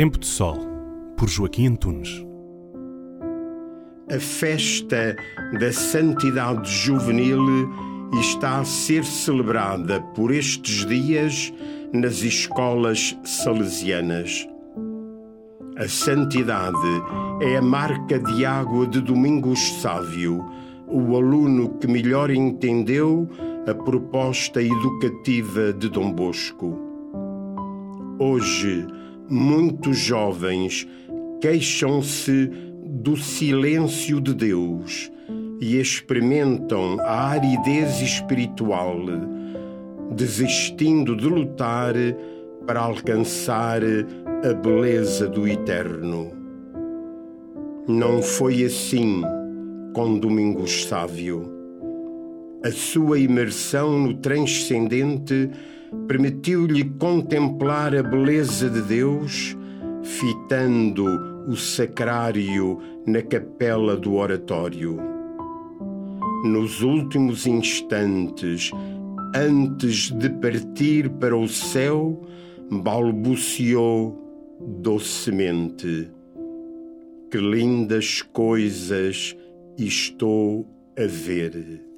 Tempo de Sol, por Joaquim Antunes. A festa da santidade juvenil está a ser celebrada por estes dias nas escolas salesianas. A santidade é a marca de água de Domingos Sávio, o aluno que melhor entendeu a proposta educativa de Dom Bosco. Hoje, muitos jovens queixam-se do silêncio de Deus e experimentam a aridez espiritual, desistindo de lutar para alcançar a beleza do eterno. Não foi assim com Domingos Sávio. A sua imersão no transcendente permitiu-lhe contemplar a beleza de Deus, fitando o sacrário na capela do oratório. Nos últimos instantes, antes de partir para o céu, balbuciou docemente: Que lindas coisas estou a ver.